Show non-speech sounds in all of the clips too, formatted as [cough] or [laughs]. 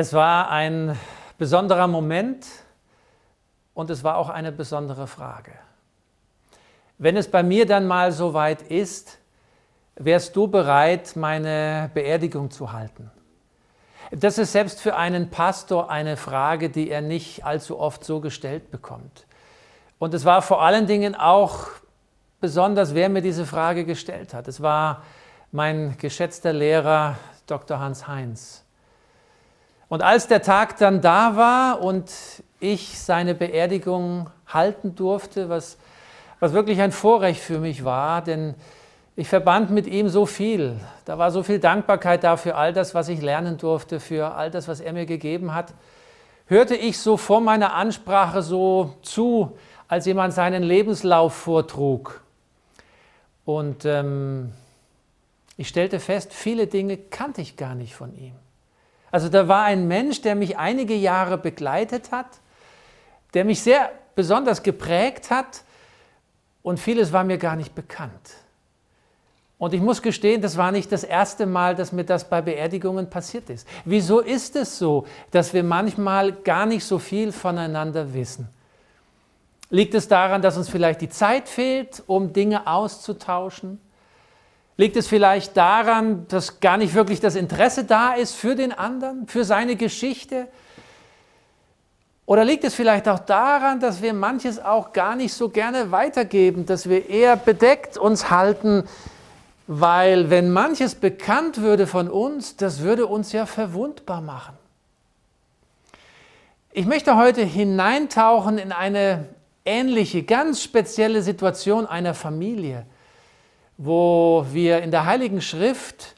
Es war ein besonderer Moment und es war auch eine besondere Frage. Wenn es bei mir dann mal so weit ist, wärst du bereit, meine Beerdigung zu halten? Das ist selbst für einen Pastor eine Frage, die er nicht allzu oft so gestellt bekommt. Und es war vor allen Dingen auch besonders, wer mir diese Frage gestellt hat. Es war mein geschätzter Lehrer Dr. Hans Heinz. Und als der Tag dann da war und ich seine Beerdigung halten durfte, was, was wirklich ein Vorrecht für mich war, denn ich verband mit ihm so viel. Da war so viel Dankbarkeit da für all das, was ich lernen durfte, für all das, was er mir gegeben hat. Hörte ich so vor meiner Ansprache so zu, als jemand seinen Lebenslauf vortrug. Und ähm, ich stellte fest, viele Dinge kannte ich gar nicht von ihm. Also da war ein Mensch, der mich einige Jahre begleitet hat, der mich sehr besonders geprägt hat und vieles war mir gar nicht bekannt. Und ich muss gestehen, das war nicht das erste Mal, dass mir das bei Beerdigungen passiert ist. Wieso ist es so, dass wir manchmal gar nicht so viel voneinander wissen? Liegt es daran, dass uns vielleicht die Zeit fehlt, um Dinge auszutauschen? Liegt es vielleicht daran, dass gar nicht wirklich das Interesse da ist für den anderen, für seine Geschichte? Oder liegt es vielleicht auch daran, dass wir manches auch gar nicht so gerne weitergeben, dass wir eher bedeckt uns halten, weil wenn manches bekannt würde von uns, das würde uns ja verwundbar machen. Ich möchte heute hineintauchen in eine ähnliche, ganz spezielle Situation einer Familie wo wir in der Heiligen Schrift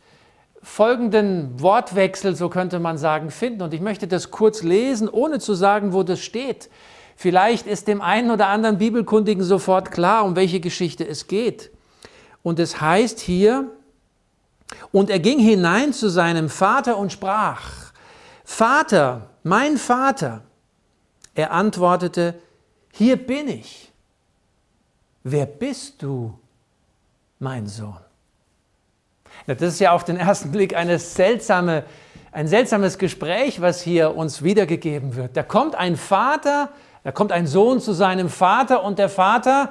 folgenden Wortwechsel, so könnte man sagen, finden. Und ich möchte das kurz lesen, ohne zu sagen, wo das steht. Vielleicht ist dem einen oder anderen Bibelkundigen sofort klar, um welche Geschichte es geht. Und es heißt hier, und er ging hinein zu seinem Vater und sprach, Vater, mein Vater. Er antwortete, hier bin ich. Wer bist du? Mein Sohn. Das ist ja auf den ersten Blick eine seltsame, ein seltsames Gespräch, was hier uns wiedergegeben wird. Da kommt ein Vater, da kommt ein Sohn zu seinem Vater und der Vater,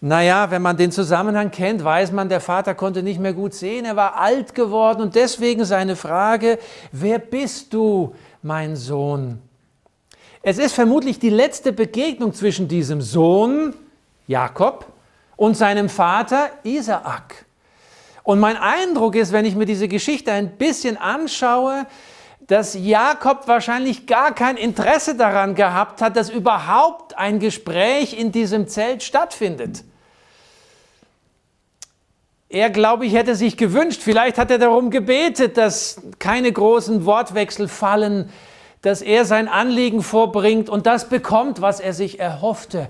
naja, wenn man den Zusammenhang kennt, weiß man, der Vater konnte nicht mehr gut sehen, er war alt geworden und deswegen seine Frage, wer bist du, mein Sohn? Es ist vermutlich die letzte Begegnung zwischen diesem Sohn, Jakob, und seinem Vater Isaak. Und mein Eindruck ist, wenn ich mir diese Geschichte ein bisschen anschaue, dass Jakob wahrscheinlich gar kein Interesse daran gehabt hat, dass überhaupt ein Gespräch in diesem Zelt stattfindet. Er, glaube ich, hätte sich gewünscht, vielleicht hat er darum gebetet, dass keine großen Wortwechsel fallen, dass er sein Anliegen vorbringt und das bekommt, was er sich erhoffte.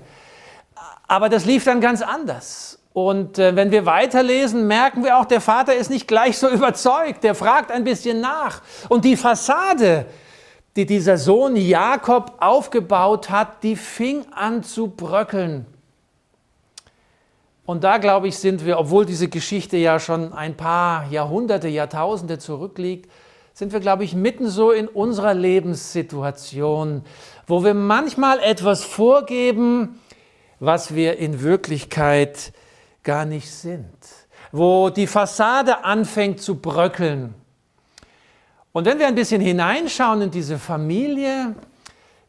Aber das lief dann ganz anders. Und äh, wenn wir weiterlesen, merken wir auch, der Vater ist nicht gleich so [laughs] überzeugt. Der fragt ein bisschen nach. Und die Fassade, die dieser Sohn Jakob aufgebaut hat, die fing an zu bröckeln. Und da, glaube ich, sind wir, obwohl diese Geschichte ja schon ein paar Jahrhunderte, Jahrtausende zurückliegt, sind wir, glaube ich, mitten so in unserer Lebenssituation, wo wir manchmal etwas vorgeben, was wir in Wirklichkeit gar nicht sind, wo die Fassade anfängt zu bröckeln. Und wenn wir ein bisschen hineinschauen in diese Familie,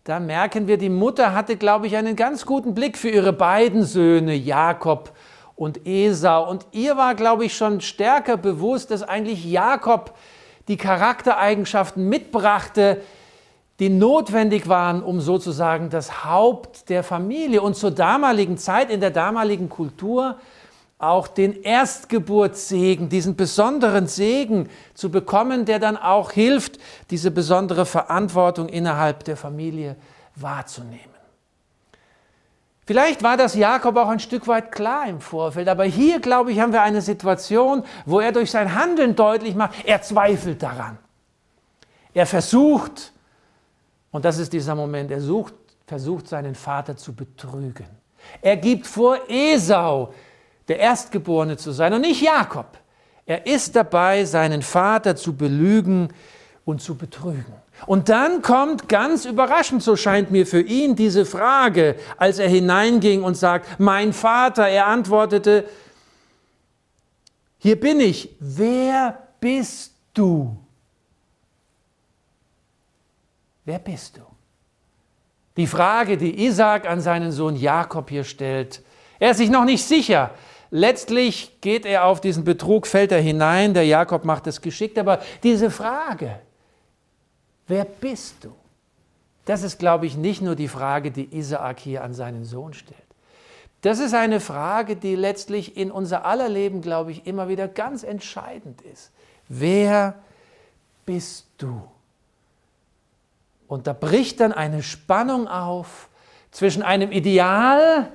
da merken wir, die Mutter hatte, glaube ich, einen ganz guten Blick für ihre beiden Söhne, Jakob und Esau. Und ihr war, glaube ich, schon stärker bewusst, dass eigentlich Jakob die Charaktereigenschaften mitbrachte, die notwendig waren, um sozusagen das Haupt der Familie und zur damaligen Zeit, in der damaligen Kultur, auch den Erstgeburtssegen, diesen besonderen Segen zu bekommen, der dann auch hilft, diese besondere Verantwortung innerhalb der Familie wahrzunehmen. Vielleicht war das Jakob auch ein Stück weit klar im Vorfeld, aber hier, glaube ich, haben wir eine Situation, wo er durch sein Handeln deutlich macht, er zweifelt daran. Er versucht, und das ist dieser Moment, er sucht, versucht seinen Vater zu betrügen. Er gibt vor, Esau der Erstgeborene zu sein und nicht Jakob. Er ist dabei, seinen Vater zu belügen und zu betrügen. Und dann kommt ganz überraschend, so scheint mir für ihn, diese Frage, als er hineinging und sagt, mein Vater, er antwortete, hier bin ich, wer bist du? Wer bist du? Die Frage, die Isaac an seinen Sohn Jakob hier stellt, er ist sich noch nicht sicher. Letztlich geht er auf diesen Betrug, fällt er hinein, der Jakob macht es geschickt, aber diese Frage, wer bist du? Das ist, glaube ich, nicht nur die Frage, die Isaak hier an seinen Sohn stellt. Das ist eine Frage, die letztlich in unser aller Leben, glaube ich, immer wieder ganz entscheidend ist. Wer bist du? Und da bricht dann eine Spannung auf zwischen einem Ideal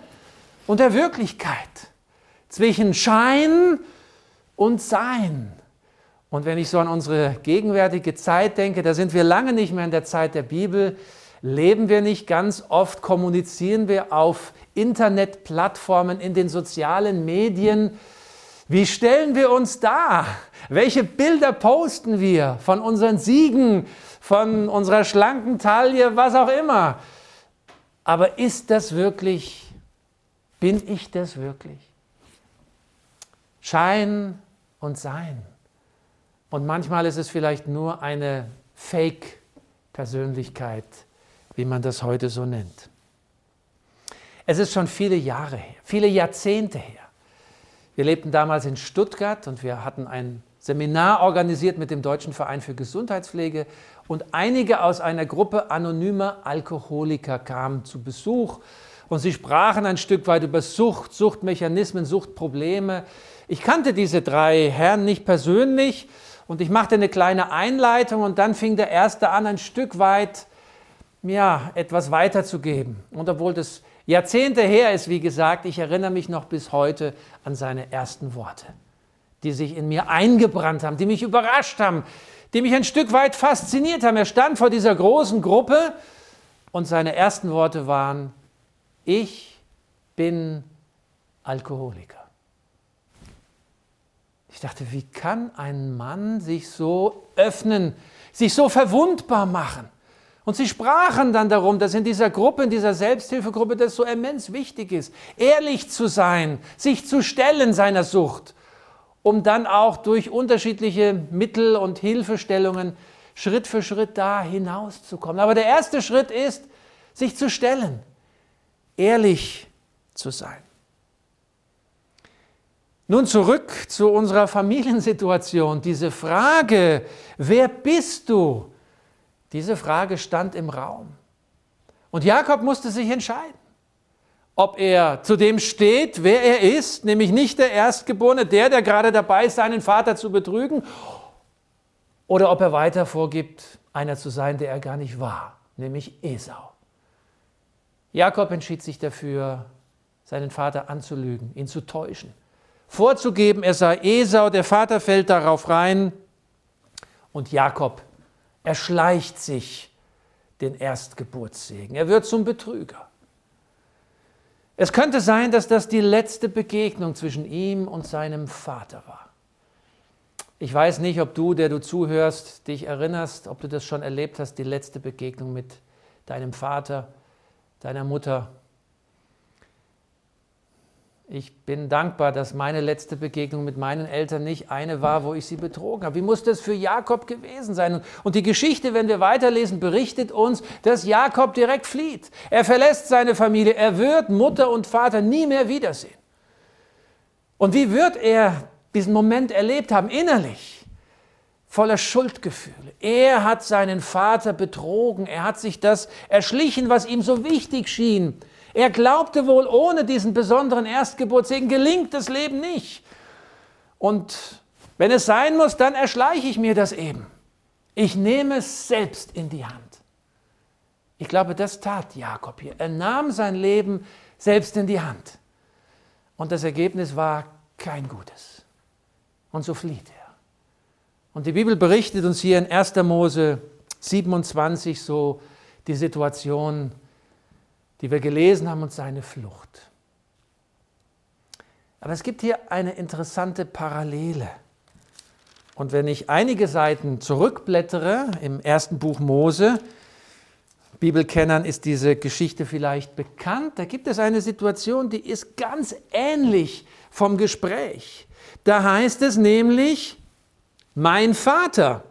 und der Wirklichkeit, zwischen Schein und Sein. Und wenn ich so an unsere gegenwärtige Zeit denke, da sind wir lange nicht mehr in der Zeit der Bibel, leben wir nicht ganz oft, kommunizieren wir auf Internetplattformen, in den sozialen Medien. Wie stellen wir uns dar? Welche Bilder posten wir von unseren Siegen, von unserer schlanken Taille, was auch immer? Aber ist das wirklich, bin ich das wirklich? Schein und Sein. Und manchmal ist es vielleicht nur eine Fake-Persönlichkeit, wie man das heute so nennt. Es ist schon viele Jahre her, viele Jahrzehnte her. Wir lebten damals in Stuttgart und wir hatten ein Seminar organisiert mit dem Deutschen Verein für Gesundheitspflege und einige aus einer Gruppe anonymer Alkoholiker kamen zu Besuch und sie sprachen ein Stück weit über Sucht, Suchtmechanismen, Suchtprobleme. Ich kannte diese drei Herren nicht persönlich und ich machte eine kleine Einleitung und dann fing der Erste an, ein Stück weit ja, etwas weiterzugeben. Und obwohl das Jahrzehnte her ist, wie gesagt, ich erinnere mich noch bis heute an seine ersten Worte, die sich in mir eingebrannt haben, die mich überrascht haben, die mich ein Stück weit fasziniert haben. Er stand vor dieser großen Gruppe und seine ersten Worte waren, ich bin Alkoholiker. Ich dachte, wie kann ein Mann sich so öffnen, sich so verwundbar machen? Und sie sprachen dann darum, dass in dieser Gruppe, in dieser Selbsthilfegruppe das so immens wichtig ist, ehrlich zu sein, sich zu stellen seiner Sucht, um dann auch durch unterschiedliche Mittel und Hilfestellungen Schritt für Schritt da hinauszukommen. Aber der erste Schritt ist, sich zu stellen, ehrlich zu sein. Nun zurück zu unserer Familiensituation. Diese Frage, wer bist du? Diese Frage stand im Raum. Und Jakob musste sich entscheiden, ob er zu dem steht, wer er ist, nämlich nicht der Erstgeborene, der, der gerade dabei ist, seinen Vater zu betrügen, oder ob er weiter vorgibt, einer zu sein, der er gar nicht war, nämlich Esau. Jakob entschied sich dafür, seinen Vater anzulügen, ihn zu täuschen, vorzugeben, er sei Esau, der Vater fällt darauf rein und Jakob er schleicht sich den Erstgeburtssegen. Er wird zum Betrüger. Es könnte sein, dass das die letzte Begegnung zwischen ihm und seinem Vater war. Ich weiß nicht, ob du, der du zuhörst, dich erinnerst, ob du das schon erlebt hast, die letzte Begegnung mit deinem Vater, deiner Mutter, ich bin dankbar, dass meine letzte Begegnung mit meinen Eltern nicht eine war, wo ich sie betrogen habe. Wie muss das für Jakob gewesen sein? Und die Geschichte, wenn wir weiterlesen, berichtet uns, dass Jakob direkt flieht. Er verlässt seine Familie. Er wird Mutter und Vater nie mehr wiedersehen. Und wie wird er diesen Moment erlebt haben, innerlich? Voller Schuldgefühle. Er hat seinen Vater betrogen. Er hat sich das erschlichen, was ihm so wichtig schien. Er glaubte wohl, ohne diesen besonderen Erstgeburtssegen gelingt das Leben nicht. Und wenn es sein muss, dann erschleiche ich mir das eben. Ich nehme es selbst in die Hand. Ich glaube, das tat Jakob hier. Er nahm sein Leben selbst in die Hand. Und das Ergebnis war kein gutes. Und so flieht er. Und die Bibel berichtet uns hier in 1. Mose 27 so die Situation, die wir gelesen haben, und seine Flucht. Aber es gibt hier eine interessante Parallele. Und wenn ich einige Seiten zurückblättere im ersten Buch Mose, Bibelkennern ist diese Geschichte vielleicht bekannt, da gibt es eine Situation, die ist ganz ähnlich vom Gespräch. Da heißt es nämlich, mein Vater,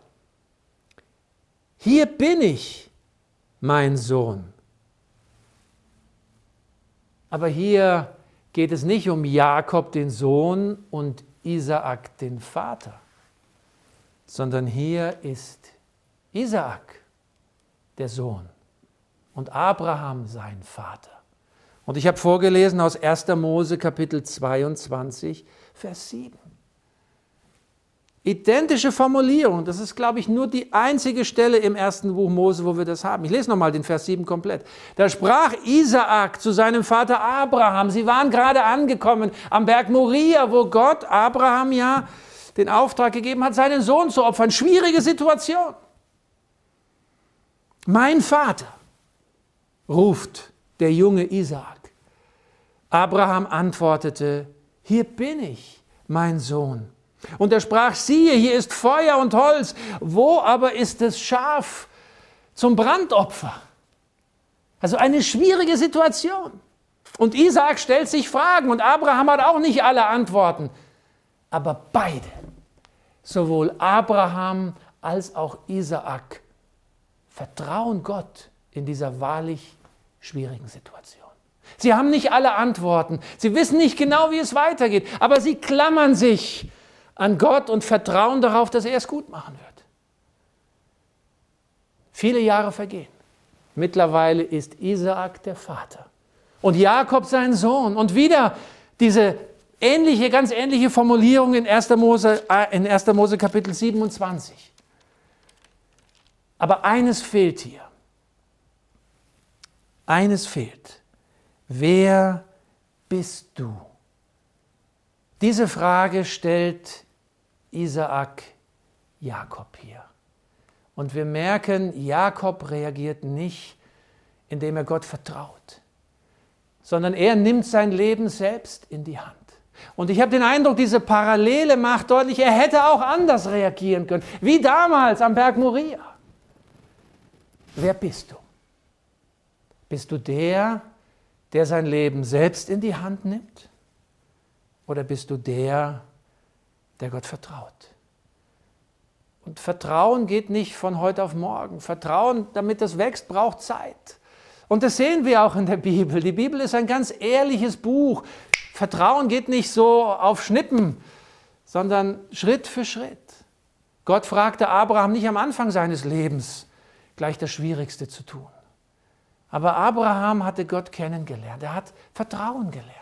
hier bin ich, mein Sohn. Aber hier geht es nicht um Jakob den Sohn und Isaak den Vater, sondern hier ist Isaak der Sohn und Abraham sein Vater. Und ich habe vorgelesen aus 1. Mose Kapitel 22, Vers 7. Identische Formulierung, das ist, glaube ich, nur die einzige Stelle im ersten Buch Mose, wo wir das haben. Ich lese nochmal den Vers 7 komplett. Da sprach Isaak zu seinem Vater Abraham. Sie waren gerade angekommen am Berg Moria, wo Gott Abraham ja den Auftrag gegeben hat, seinen Sohn zu opfern. Schwierige Situation. Mein Vater ruft der junge Isaak. Abraham antwortete, hier bin ich, mein Sohn. Und er sprach, siehe, hier ist Feuer und Holz, wo aber ist das Schaf zum Brandopfer? Also eine schwierige Situation. Und Isaak stellt sich Fragen und Abraham hat auch nicht alle Antworten. Aber beide, sowohl Abraham als auch Isaak, vertrauen Gott in dieser wahrlich schwierigen Situation. Sie haben nicht alle Antworten. Sie wissen nicht genau, wie es weitergeht. Aber sie klammern sich an Gott und vertrauen darauf, dass er es gut machen wird. Viele Jahre vergehen. Mittlerweile ist Isaak der Vater und Jakob sein Sohn. Und wieder diese ähnliche, ganz ähnliche Formulierung in 1. Mose, äh, in 1. Mose Kapitel 27. Aber eines fehlt hier. Eines fehlt. Wer bist du? Diese Frage stellt Isaak Jakob hier. Und wir merken, Jakob reagiert nicht, indem er Gott vertraut, sondern er nimmt sein Leben selbst in die Hand. Und ich habe den Eindruck, diese Parallele macht deutlich, er hätte auch anders reagieren können, wie damals am Berg Moria. Wer bist du? Bist du der, der sein Leben selbst in die Hand nimmt? Oder bist du der, der Gott vertraut? Und Vertrauen geht nicht von heute auf morgen. Vertrauen, damit das wächst, braucht Zeit. Und das sehen wir auch in der Bibel. Die Bibel ist ein ganz ehrliches Buch. Vertrauen geht nicht so auf Schnippen, sondern Schritt für Schritt. Gott fragte Abraham nicht am Anfang seines Lebens, gleich das Schwierigste zu tun. Aber Abraham hatte Gott kennengelernt. Er hat Vertrauen gelernt.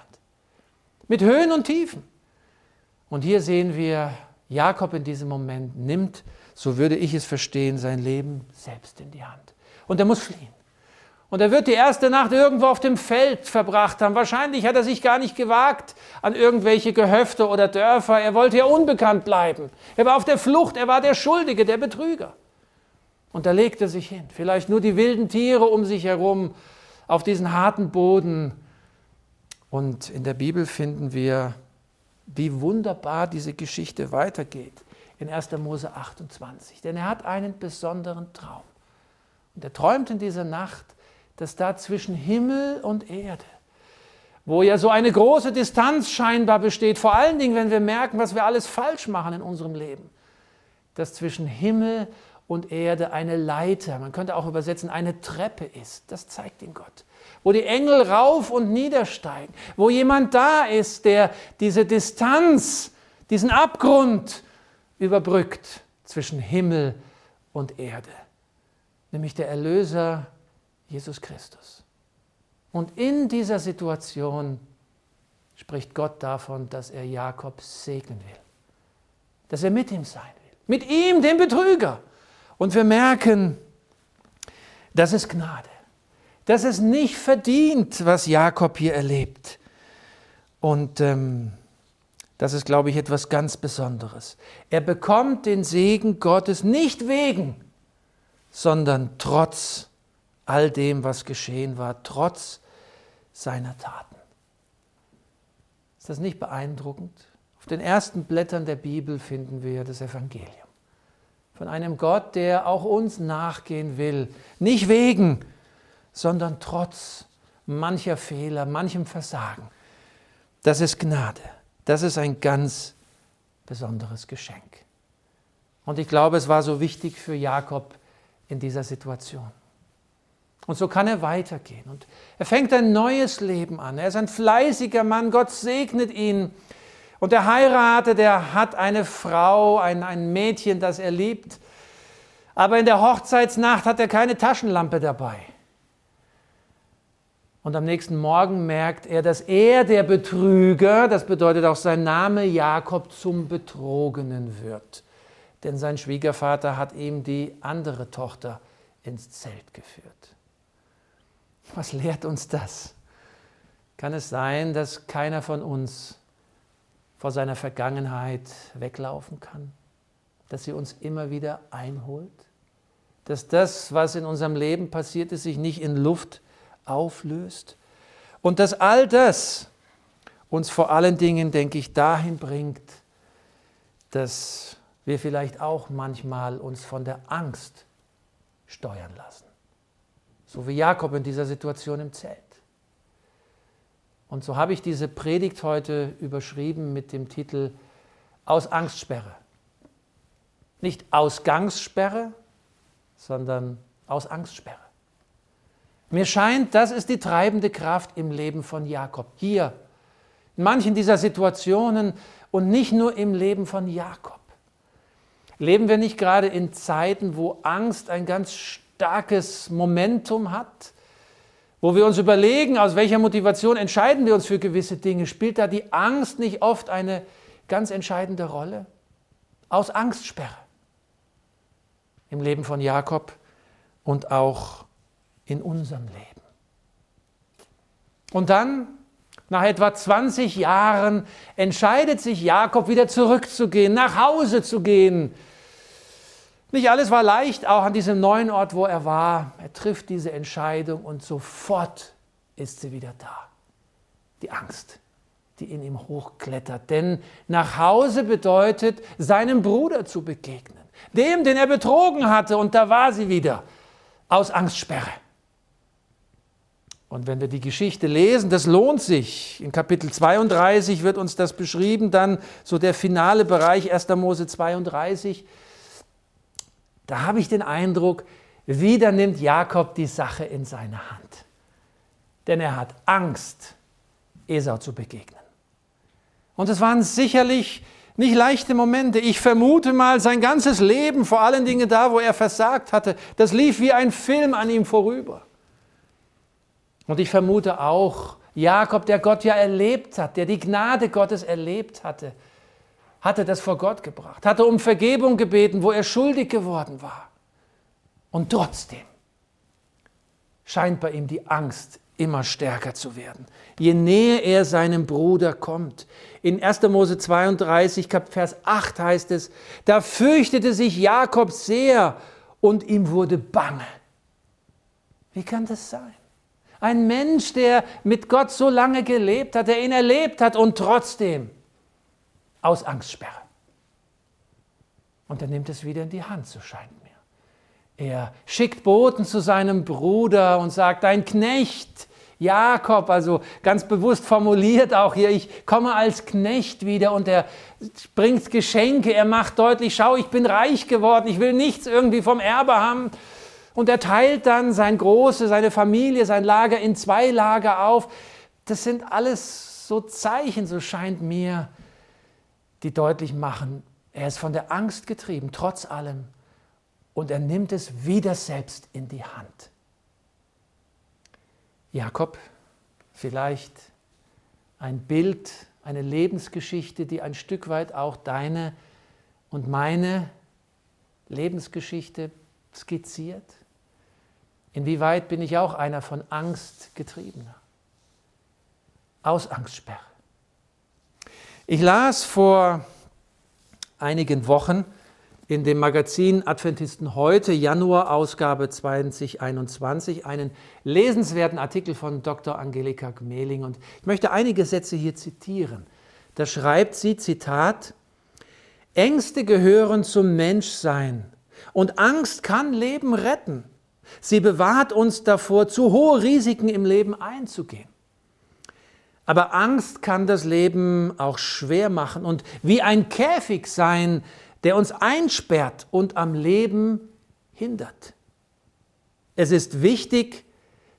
Mit Höhen und Tiefen. Und hier sehen wir, Jakob in diesem Moment nimmt, so würde ich es verstehen, sein Leben selbst in die Hand. Und er muss fliehen. Und er wird die erste Nacht irgendwo auf dem Feld verbracht haben. Wahrscheinlich hat er sich gar nicht gewagt an irgendwelche Gehöfte oder Dörfer. Er wollte ja unbekannt bleiben. Er war auf der Flucht. Er war der Schuldige, der Betrüger. Und da legt er sich hin. Vielleicht nur die wilden Tiere um sich herum auf diesen harten Boden. Und in der Bibel finden wir, wie wunderbar diese Geschichte weitergeht. In 1. Mose 28. Denn er hat einen besonderen Traum. Und er träumt in dieser Nacht, dass da zwischen Himmel und Erde, wo ja so eine große Distanz scheinbar besteht, vor allen Dingen, wenn wir merken, was wir alles falsch machen in unserem Leben, dass zwischen Himmel und Erde eine Leiter, man könnte auch übersetzen, eine Treppe ist. Das zeigt ihn Gott. Wo die Engel rauf und niedersteigen, wo jemand da ist, der diese Distanz, diesen Abgrund überbrückt zwischen Himmel und Erde, nämlich der Erlöser Jesus Christus. Und in dieser Situation spricht Gott davon, dass er Jakob segnen will, dass er mit ihm sein will, mit ihm, dem Betrüger und wir merken, das ist Gnade. Das ist nicht verdient, was Jakob hier erlebt. Und ähm, das ist, glaube ich, etwas ganz Besonderes. Er bekommt den Segen Gottes nicht wegen, sondern trotz all dem, was geschehen war, trotz seiner Taten. Ist das nicht beeindruckend? Auf den ersten Blättern der Bibel finden wir das Evangelium. Von einem Gott, der auch uns nachgehen will. Nicht wegen, sondern trotz mancher Fehler, manchem Versagen. Das ist Gnade. Das ist ein ganz besonderes Geschenk. Und ich glaube, es war so wichtig für Jakob in dieser Situation. Und so kann er weitergehen. Und er fängt ein neues Leben an. Er ist ein fleißiger Mann. Gott segnet ihn. Und er heiratet, er hat eine Frau, ein, ein Mädchen, das er liebt. Aber in der Hochzeitsnacht hat er keine Taschenlampe dabei. Und am nächsten Morgen merkt er, dass er, der Betrüger, das bedeutet auch sein Name Jakob, zum Betrogenen wird. Denn sein Schwiegervater hat ihm die andere Tochter ins Zelt geführt. Was lehrt uns das? Kann es sein, dass keiner von uns vor seiner Vergangenheit weglaufen kann? Dass sie uns immer wieder einholt? Dass das, was in unserem Leben passiert ist, sich nicht in Luft auflöst. Und dass all das uns vor allen Dingen, denke ich, dahin bringt, dass wir vielleicht auch manchmal uns von der Angst steuern lassen. So wie Jakob in dieser Situation im Zelt. Und so habe ich diese Predigt heute überschrieben mit dem Titel Ausangssperre. Nicht Ausgangssperre, sondern Ausangssperre. Mir scheint, das ist die treibende Kraft im Leben von Jakob. Hier, in manchen dieser Situationen und nicht nur im Leben von Jakob. Leben wir nicht gerade in Zeiten, wo Angst ein ganz starkes Momentum hat, wo wir uns überlegen, aus welcher Motivation entscheiden wir uns für gewisse Dinge? Spielt da die Angst nicht oft eine ganz entscheidende Rolle? Aus Angstsperre im Leben von Jakob und auch in unserem Leben. Und dann, nach etwa 20 Jahren, entscheidet sich Jakob wieder zurückzugehen, nach Hause zu gehen. Nicht alles war leicht, auch an diesem neuen Ort, wo er war. Er trifft diese Entscheidung und sofort ist sie wieder da. Die Angst, die in ihm hochklettert. Denn nach Hause bedeutet, seinem Bruder zu begegnen. Dem, den er betrogen hatte. Und da war sie wieder. Aus Angstsperre. Und wenn wir die Geschichte lesen, das lohnt sich. In Kapitel 32 wird uns das beschrieben, dann so der finale Bereich 1. Mose 32. Da habe ich den Eindruck, wieder nimmt Jakob die Sache in seine Hand. Denn er hat Angst, Esau zu begegnen. Und es waren sicherlich nicht leichte Momente. Ich vermute mal, sein ganzes Leben, vor allen Dingen da, wo er versagt hatte, das lief wie ein Film an ihm vorüber. Und ich vermute auch, Jakob, der Gott ja erlebt hat, der die Gnade Gottes erlebt hatte, hatte das vor Gott gebracht, hatte um Vergebung gebeten, wo er schuldig geworden war. Und trotzdem scheint bei ihm die Angst immer stärker zu werden. Je näher er seinem Bruder kommt. In 1. Mose 32, Vers 8 heißt es, da fürchtete sich Jakob sehr und ihm wurde bange. Wie kann das sein? Ein Mensch, der mit Gott so lange gelebt hat, der ihn erlebt hat und trotzdem aus Angstsperre. Und er nimmt es wieder in die Hand, so scheint mir. Er schickt Boten zu seinem Bruder und sagt, ein Knecht, Jakob, also ganz bewusst formuliert auch hier, ich komme als Knecht wieder und er bringt Geschenke, er macht deutlich, schau, ich bin reich geworden, ich will nichts irgendwie vom Erbe haben, und er teilt dann sein Große, seine Familie, sein Lager in zwei Lager auf. Das sind alles so Zeichen, so scheint mir, die deutlich machen, er ist von der Angst getrieben, trotz allem. Und er nimmt es wieder selbst in die Hand. Jakob, vielleicht ein Bild, eine Lebensgeschichte, die ein Stück weit auch deine und meine Lebensgeschichte skizziert. Inwieweit bin ich auch einer von Angst getriebener? Aus Angstsperre. Ich las vor einigen Wochen in dem Magazin Adventisten heute, Januar Ausgabe 2021, einen lesenswerten Artikel von Dr. Angelika Gmeling und ich möchte einige Sätze hier zitieren. Da schreibt sie, Zitat, Ängste gehören zum Menschsein und Angst kann Leben retten. Sie bewahrt uns davor, zu hohe Risiken im Leben einzugehen. Aber Angst kann das Leben auch schwer machen und wie ein Käfig sein, der uns einsperrt und am Leben hindert. Es ist wichtig,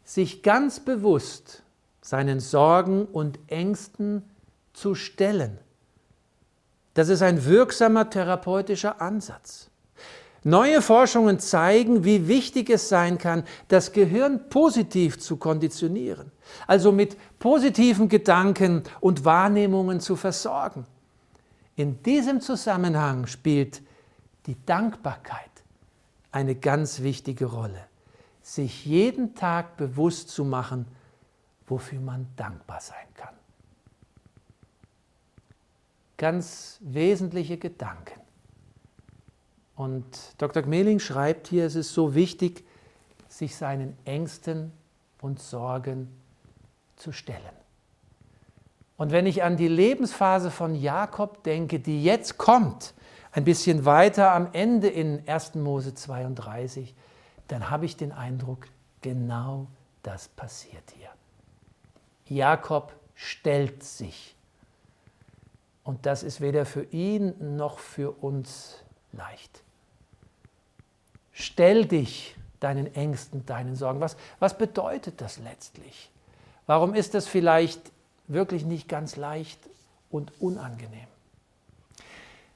sich ganz bewusst seinen Sorgen und Ängsten zu stellen. Das ist ein wirksamer therapeutischer Ansatz. Neue Forschungen zeigen, wie wichtig es sein kann, das Gehirn positiv zu konditionieren, also mit positiven Gedanken und Wahrnehmungen zu versorgen. In diesem Zusammenhang spielt die Dankbarkeit eine ganz wichtige Rolle, sich jeden Tag bewusst zu machen, wofür man dankbar sein kann. Ganz wesentliche Gedanken. Und Dr. Gmeling schreibt hier, es ist so wichtig, sich seinen Ängsten und Sorgen zu stellen. Und wenn ich an die Lebensphase von Jakob denke, die jetzt kommt, ein bisschen weiter am Ende in 1. Mose 32, dann habe ich den Eindruck, genau das passiert hier. Jakob stellt sich. Und das ist weder für ihn noch für uns leicht. Stell dich deinen Ängsten, deinen Sorgen. Was, was bedeutet das letztlich? Warum ist das vielleicht wirklich nicht ganz leicht und unangenehm?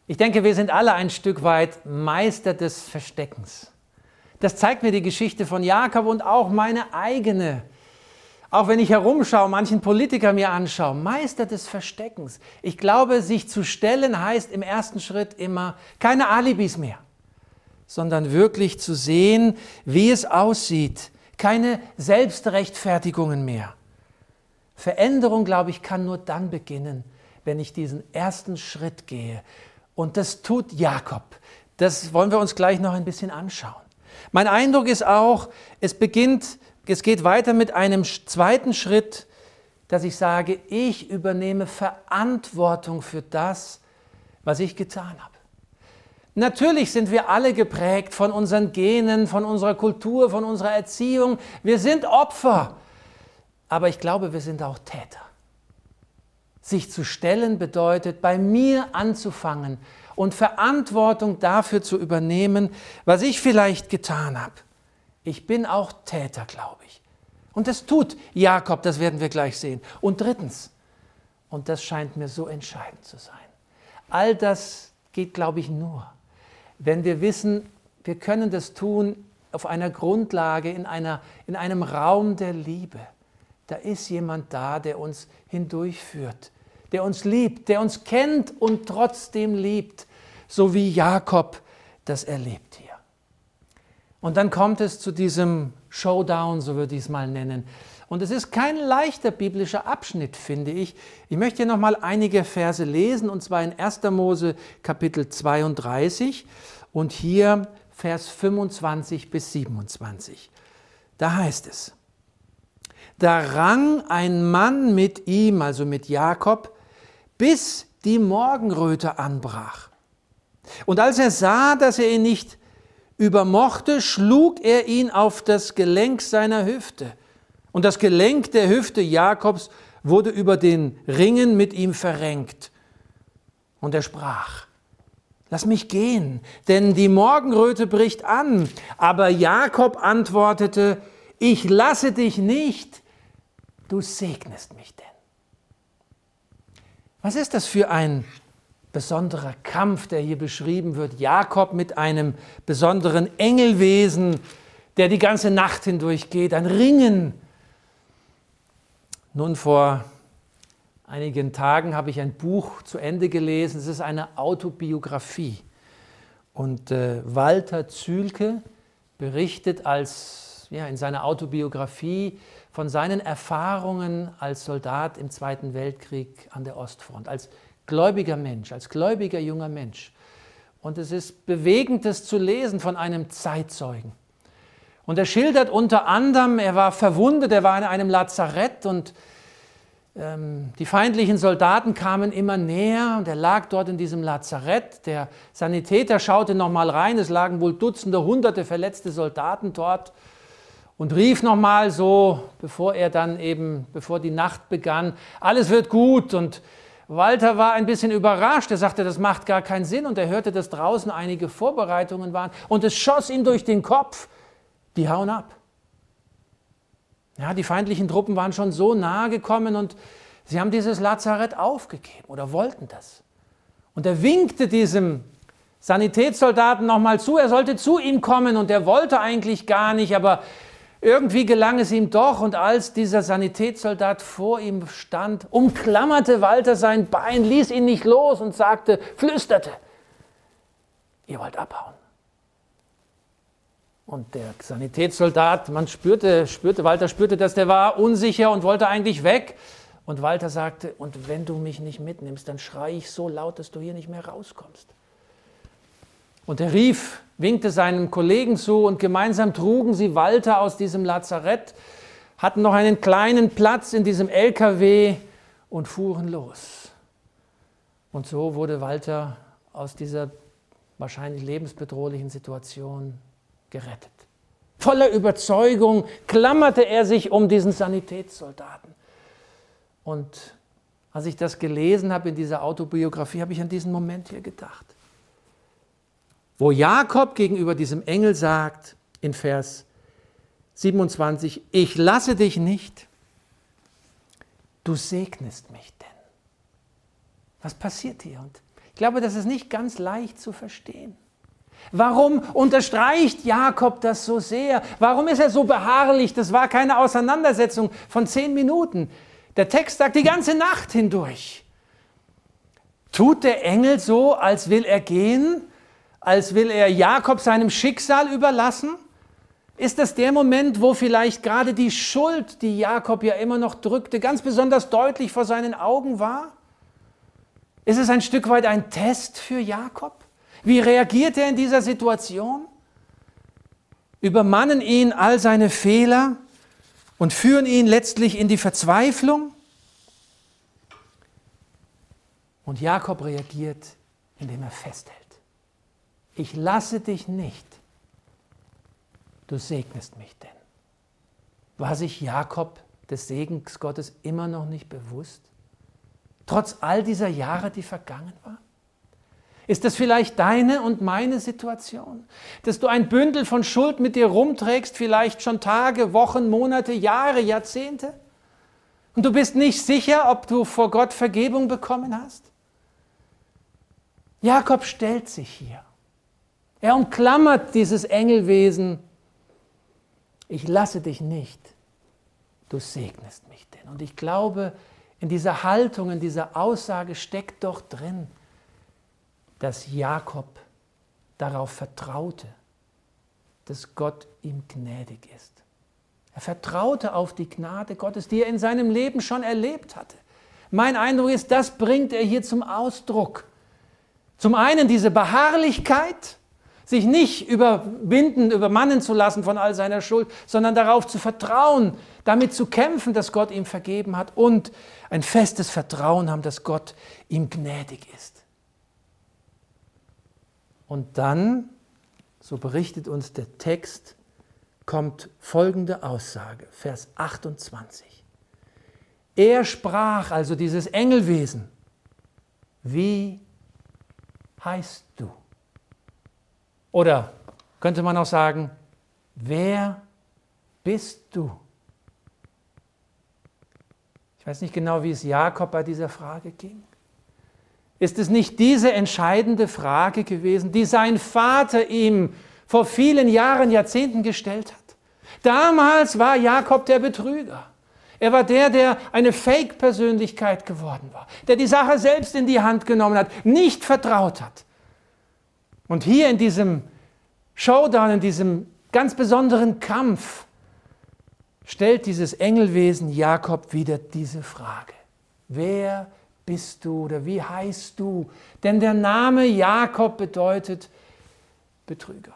Ich denke, wir sind alle ein Stück weit Meister des Versteckens. Das zeigt mir die Geschichte von Jakob und auch meine eigene. Auch wenn ich herumschaue, manchen Politiker mir anschaue, Meister des Versteckens. Ich glaube, sich zu stellen heißt im ersten Schritt immer keine Alibis mehr sondern wirklich zu sehen, wie es aussieht. Keine Selbstrechtfertigungen mehr. Veränderung, glaube ich, kann nur dann beginnen, wenn ich diesen ersten Schritt gehe. Und das tut Jakob. Das wollen wir uns gleich noch ein bisschen anschauen. Mein Eindruck ist auch, es beginnt, es geht weiter mit einem zweiten Schritt, dass ich sage, ich übernehme Verantwortung für das, was ich getan habe. Natürlich sind wir alle geprägt von unseren Genen, von unserer Kultur, von unserer Erziehung. Wir sind Opfer. Aber ich glaube, wir sind auch Täter. Sich zu stellen bedeutet, bei mir anzufangen und Verantwortung dafür zu übernehmen, was ich vielleicht getan habe. Ich bin auch Täter, glaube ich. Und das tut Jakob, das werden wir gleich sehen. Und drittens, und das scheint mir so entscheidend zu sein, all das geht, glaube ich, nur, wenn wir wissen, wir können das tun auf einer Grundlage, in, einer, in einem Raum der Liebe. Da ist jemand da, der uns hindurchführt, der uns liebt, der uns kennt und trotzdem liebt, so wie Jakob das erlebt hier. Und dann kommt es zu diesem Showdown, so würde ich es mal nennen. Und es ist kein leichter biblischer Abschnitt, finde ich. Ich möchte hier nochmal einige Verse lesen, und zwar in 1. Mose Kapitel 32 und hier Vers 25 bis 27. Da heißt es, da rang ein Mann mit ihm, also mit Jakob, bis die Morgenröte anbrach. Und als er sah, dass er ihn nicht übermochte, schlug er ihn auf das Gelenk seiner Hüfte und das Gelenk der Hüfte Jakobs wurde über den Ringen mit ihm verrenkt. Und er sprach, Lass mich gehen, denn die Morgenröte bricht an. Aber Jakob antwortete, ich lasse dich nicht, du segnest mich denn. Was ist das für ein besonderer Kampf, der hier beschrieben wird? Jakob mit einem besonderen Engelwesen, der die ganze Nacht hindurch geht, ein Ringen nun, vor einigen Tagen habe ich ein Buch zu Ende gelesen. Es ist eine Autobiografie. Und äh, Walter Zühlke berichtet als, ja, in seiner Autobiografie von seinen Erfahrungen als Soldat im Zweiten Weltkrieg an der Ostfront, als gläubiger Mensch, als gläubiger junger Mensch. Und es ist bewegend, das zu lesen von einem Zeitzeugen. Und er schildert unter anderem, er war verwundet, er war in einem Lazarett und ähm, die feindlichen Soldaten kamen immer näher und er lag dort in diesem Lazarett. Der Sanitäter schaute nochmal rein, es lagen wohl Dutzende, Hunderte verletzte Soldaten dort und rief nochmal so, bevor er dann eben, bevor die Nacht begann, alles wird gut und Walter war ein bisschen überrascht. Er sagte, das macht gar keinen Sinn. Und er hörte, dass draußen einige Vorbereitungen waren. Und es schoss ihm durch den Kopf. Die hauen ab. Ja, die feindlichen Truppen waren schon so nahe gekommen und sie haben dieses Lazarett aufgegeben oder wollten das. Und er winkte diesem Sanitätssoldaten nochmal zu, er sollte zu ihm kommen und er wollte eigentlich gar nicht, aber irgendwie gelang es ihm doch und als dieser Sanitätssoldat vor ihm stand, umklammerte Walter sein Bein, ließ ihn nicht los und sagte, flüsterte, ihr wollt abhauen. Und der Sanitätssoldat, man spürte, spürte, Walter spürte, dass der war unsicher und wollte eigentlich weg. Und Walter sagte, und wenn du mich nicht mitnimmst, dann schreie ich so laut, dass du hier nicht mehr rauskommst. Und er rief, winkte seinem Kollegen zu und gemeinsam trugen sie Walter aus diesem Lazarett, hatten noch einen kleinen Platz in diesem LKW und fuhren los. Und so wurde Walter aus dieser wahrscheinlich lebensbedrohlichen Situation gerettet. Voller Überzeugung klammerte er sich um diesen Sanitätssoldaten. Und als ich das gelesen habe in dieser Autobiografie, habe ich an diesen Moment hier gedacht. Wo Jakob gegenüber diesem Engel sagt in Vers 27, ich lasse dich nicht, du segnest mich denn. Was passiert hier? Und ich glaube, das ist nicht ganz leicht zu verstehen. Warum unterstreicht Jakob das so sehr? Warum ist er so beharrlich? Das war keine Auseinandersetzung von zehn Minuten. Der Text sagt die ganze Nacht hindurch. Tut der Engel so, als will er gehen, als will er Jakob seinem Schicksal überlassen? Ist das der Moment, wo vielleicht gerade die Schuld, die Jakob ja immer noch drückte, ganz besonders deutlich vor seinen Augen war? Ist es ein Stück weit ein Test für Jakob? Wie reagiert er in dieser Situation? Übermannen ihn all seine Fehler und führen ihn letztlich in die Verzweiflung? Und Jakob reagiert, indem er festhält. Ich lasse dich nicht, du segnest mich denn. War sich Jakob des Segens Gottes immer noch nicht bewusst? Trotz all dieser Jahre, die vergangen waren? Ist das vielleicht deine und meine Situation? Dass du ein Bündel von Schuld mit dir rumträgst, vielleicht schon Tage, Wochen, Monate, Jahre, Jahrzehnte? Und du bist nicht sicher, ob du vor Gott Vergebung bekommen hast? Jakob stellt sich hier. Er umklammert dieses Engelwesen. Ich lasse dich nicht, du segnest mich denn. Und ich glaube, in dieser Haltung, in dieser Aussage steckt doch drin, dass Jakob darauf vertraute, dass Gott ihm gnädig ist. Er vertraute auf die Gnade Gottes, die er in seinem Leben schon erlebt hatte. Mein Eindruck ist, das bringt er hier zum Ausdruck. Zum einen diese Beharrlichkeit, sich nicht überwinden, übermannen zu lassen von all seiner Schuld, sondern darauf zu vertrauen, damit zu kämpfen, dass Gott ihm vergeben hat und ein festes Vertrauen haben, dass Gott ihm gnädig ist. Und dann, so berichtet uns der Text, kommt folgende Aussage, Vers 28. Er sprach, also dieses Engelwesen, wie heißt du? Oder könnte man auch sagen, wer bist du? Ich weiß nicht genau, wie es Jakob bei dieser Frage ging. Ist es nicht diese entscheidende Frage gewesen, die sein Vater ihm vor vielen Jahren, Jahrzehnten gestellt hat? Damals war Jakob der Betrüger. Er war der, der eine Fake-Persönlichkeit geworden war, der die Sache selbst in die Hand genommen hat, nicht vertraut hat. Und hier in diesem Showdown, in diesem ganz besonderen Kampf, stellt dieses Engelwesen Jakob wieder diese Frage. Wer bist du oder wie heißt du? Denn der Name Jakob bedeutet Betrüger.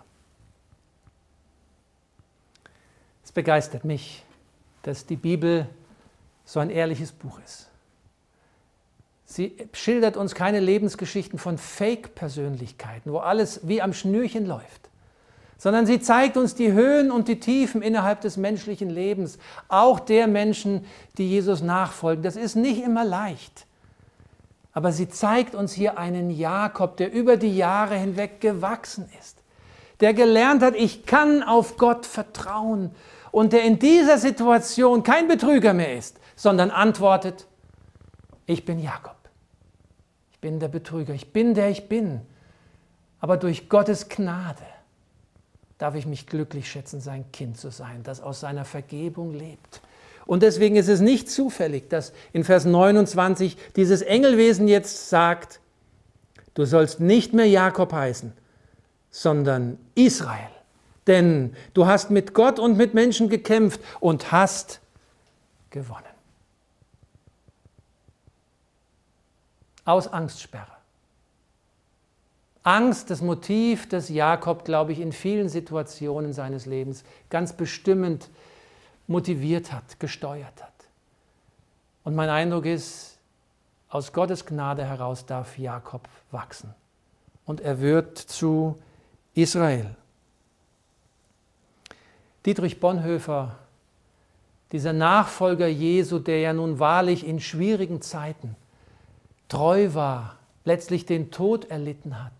Es begeistert mich, dass die Bibel so ein ehrliches Buch ist. Sie schildert uns keine Lebensgeschichten von Fake-Persönlichkeiten, wo alles wie am Schnürchen läuft, sondern sie zeigt uns die Höhen und die Tiefen innerhalb des menschlichen Lebens, auch der Menschen, die Jesus nachfolgen. Das ist nicht immer leicht. Aber sie zeigt uns hier einen Jakob, der über die Jahre hinweg gewachsen ist, der gelernt hat, ich kann auf Gott vertrauen und der in dieser Situation kein Betrüger mehr ist, sondern antwortet, ich bin Jakob. Ich bin der Betrüger, ich bin der ich bin. Aber durch Gottes Gnade darf ich mich glücklich schätzen, sein Kind zu sein, das aus seiner Vergebung lebt. Und deswegen ist es nicht zufällig, dass in Vers 29 dieses Engelwesen jetzt sagt, du sollst nicht mehr Jakob heißen, sondern Israel. Denn du hast mit Gott und mit Menschen gekämpft und hast gewonnen. Aus Angstsperre. Angst, das Motiv, das Jakob, glaube ich, in vielen Situationen seines Lebens ganz bestimmend motiviert hat, gesteuert hat. Und mein Eindruck ist, aus Gottes Gnade heraus darf Jakob wachsen. Und er wird zu Israel. Dietrich Bonhoeffer, dieser Nachfolger Jesu, der ja nun wahrlich in schwierigen Zeiten treu war, letztlich den Tod erlitten hat.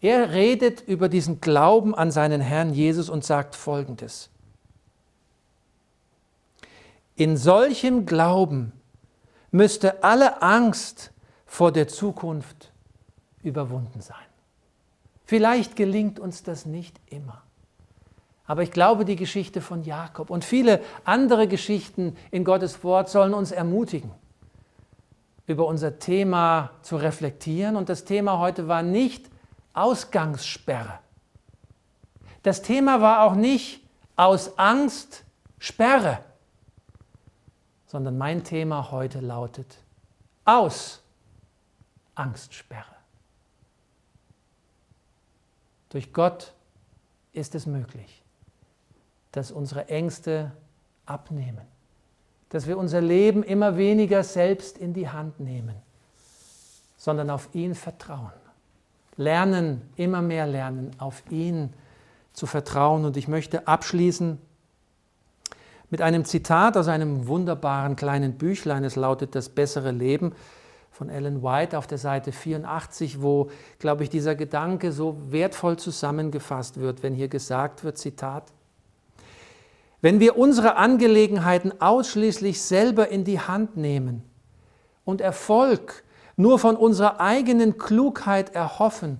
Er redet über diesen Glauben an seinen Herrn Jesus und sagt Folgendes. In solchem Glauben müsste alle Angst vor der Zukunft überwunden sein. Vielleicht gelingt uns das nicht immer. Aber ich glaube, die Geschichte von Jakob und viele andere Geschichten in Gottes Wort sollen uns ermutigen über unser Thema zu reflektieren. Und das Thema heute war nicht Ausgangssperre. Das Thema war auch nicht aus Angst Sperre, sondern mein Thema heute lautet aus Angstsperre. Durch Gott ist es möglich, dass unsere Ängste abnehmen dass wir unser Leben immer weniger selbst in die Hand nehmen, sondern auf ihn vertrauen. Lernen, immer mehr lernen, auf ihn zu vertrauen. Und ich möchte abschließen mit einem Zitat aus einem wunderbaren kleinen Büchlein. Es lautet Das bessere Leben von Ellen White auf der Seite 84, wo, glaube ich, dieser Gedanke so wertvoll zusammengefasst wird, wenn hier gesagt wird, Zitat, wenn wir unsere Angelegenheiten ausschließlich selber in die Hand nehmen und Erfolg nur von unserer eigenen Klugheit erhoffen,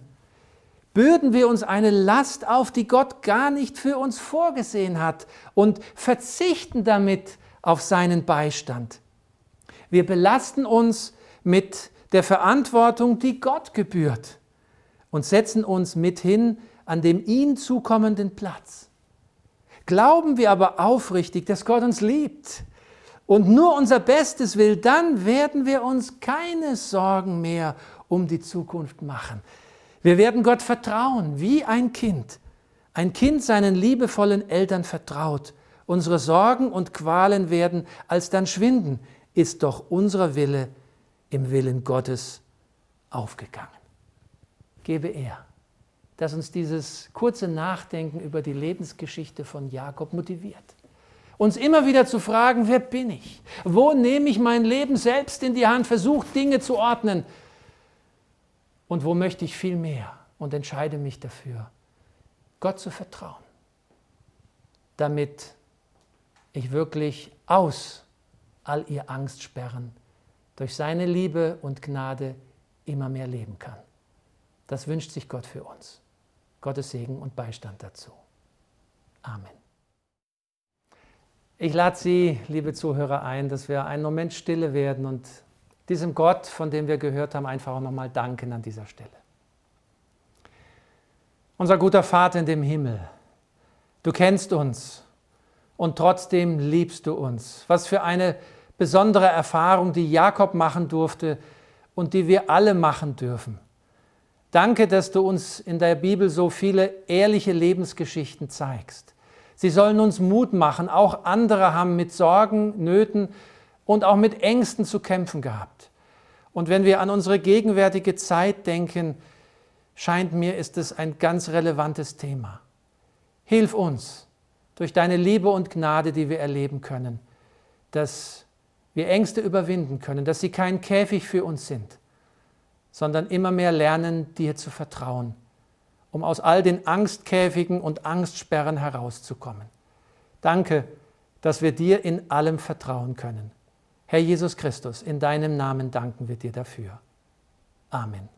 bürden wir uns eine Last auf, die Gott gar nicht für uns vorgesehen hat und verzichten damit auf seinen Beistand. Wir belasten uns mit der Verantwortung, die Gott gebührt und setzen uns mithin an dem ihm zukommenden Platz. Glauben wir aber aufrichtig, dass Gott uns liebt und nur unser Bestes will, dann werden wir uns keine Sorgen mehr um die Zukunft machen. Wir werden Gott vertrauen, wie ein Kind. Ein Kind seinen liebevollen Eltern vertraut. Unsere Sorgen und Qualen werden alsdann schwinden, ist doch unser Wille im Willen Gottes aufgegangen. Gebe er dass uns dieses kurze Nachdenken über die Lebensgeschichte von Jakob motiviert. Uns immer wieder zu fragen, wer bin ich? Wo nehme ich mein Leben selbst in die Hand? Versuche Dinge zu ordnen. Und wo möchte ich viel mehr? Und entscheide mich dafür, Gott zu vertrauen, damit ich wirklich aus all ihr Angstsperren durch seine Liebe und Gnade immer mehr leben kann. Das wünscht sich Gott für uns. Gottes Segen und Beistand dazu. Amen. Ich lade Sie, liebe Zuhörer, ein, dass wir einen Moment stille werden und diesem Gott, von dem wir gehört haben, einfach auch nochmal danken an dieser Stelle. Unser guter Vater in dem Himmel, du kennst uns und trotzdem liebst du uns. Was für eine besondere Erfahrung, die Jakob machen durfte und die wir alle machen dürfen. Danke, dass du uns in der Bibel so viele ehrliche Lebensgeschichten zeigst. Sie sollen uns Mut machen. Auch andere haben mit Sorgen, Nöten und auch mit Ängsten zu kämpfen gehabt. Und wenn wir an unsere gegenwärtige Zeit denken, scheint mir, ist es ein ganz relevantes Thema. Hilf uns durch deine Liebe und Gnade, die wir erleben können, dass wir Ängste überwinden können, dass sie kein Käfig für uns sind, sondern immer mehr lernen, dir zu vertrauen, um aus all den Angstkäfigen und Angstsperren herauszukommen. Danke, dass wir dir in allem vertrauen können. Herr Jesus Christus, in deinem Namen danken wir dir dafür. Amen.